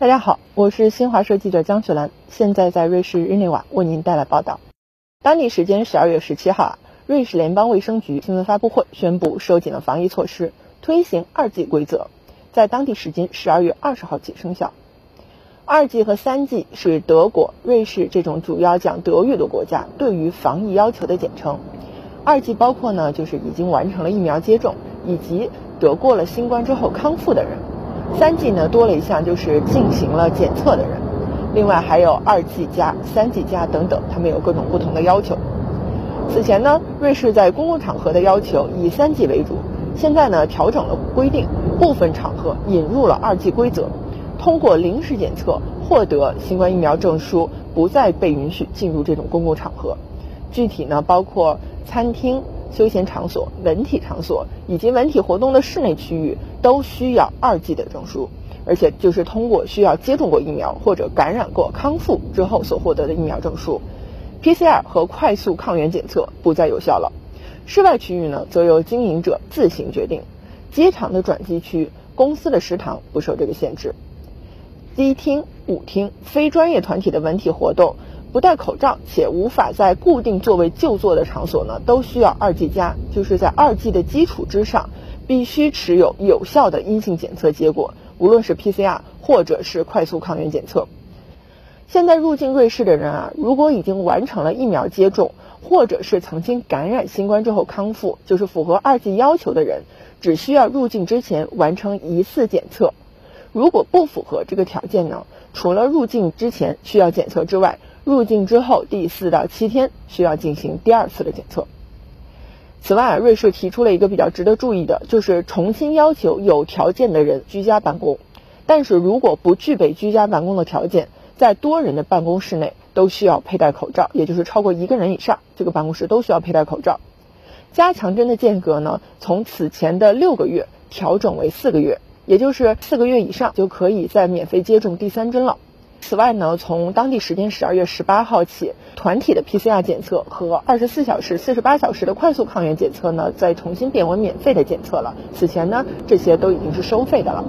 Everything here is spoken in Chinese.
大家好，我是新华社记者江雪兰，现在在瑞士日内瓦为您带来报道。当地时间十二月十七号啊，瑞士联邦卫生局新闻发布会宣布收紧了防疫措施，推行二季规则，在当地时间十二月二十号起生效。二季和三季是德国、瑞士这种主要讲德语的国家对于防疫要求的简称。二季包括呢，就是已经完成了疫苗接种以及得过了新冠之后康复的人。三 G 呢多了一项，就是进行了检测的人，另外还有二 G 加、三 G 加等等，他们有各种不同的要求。此前呢，瑞士在公共场合的要求以三 G 为主，现在呢调整了规定，部分场合引入了二 G 规则，通过临时检测获得新冠疫苗证书，不再被允许进入这种公共场合。具体呢，包括餐厅。休闲场所、文体场所以及文体活动的室内区域都需要二剂的证书，而且就是通过需要接种过疫苗或者感染过康复之后所获得的疫苗证书。PCR 和快速抗原检测不再有效了。室外区域呢，则由经营者自行决定。机场的转机区、公司的食堂不受这个限制。机厅、舞厅、非专业团体的文体活动。不戴口罩且无法在固定座位就坐的场所呢，都需要二 G 加，就是在二 G 的基础之上，必须持有有效的阴性检测结果，无论是 PCR 或者是快速抗原检测。现在入境瑞士的人啊，如果已经完成了疫苗接种，或者是曾经感染新冠之后康复，就是符合二 G 要求的人，只需要入境之前完成一次检测。如果不符合这个条件呢，除了入境之前需要检测之外，入境之后第四到七天需要进行第二次的检测。此外，瑞士提出了一个比较值得注意的，就是重新要求有条件的人居家办公。但是如果不具备居家办公的条件，在多人的办公室内都需要佩戴口罩，也就是超过一个人以上，这个办公室都需要佩戴口罩。加强针的间隔呢，从此前的六个月调整为四个月，也就是四个月以上就可以再免费接种第三针了。此外呢，从当地时间十二月十八号起，团体的 PCR 检测和二十四小时、四十八小时的快速抗原检测呢，再重新变为免费的检测了。此前呢，这些都已经是收费的了。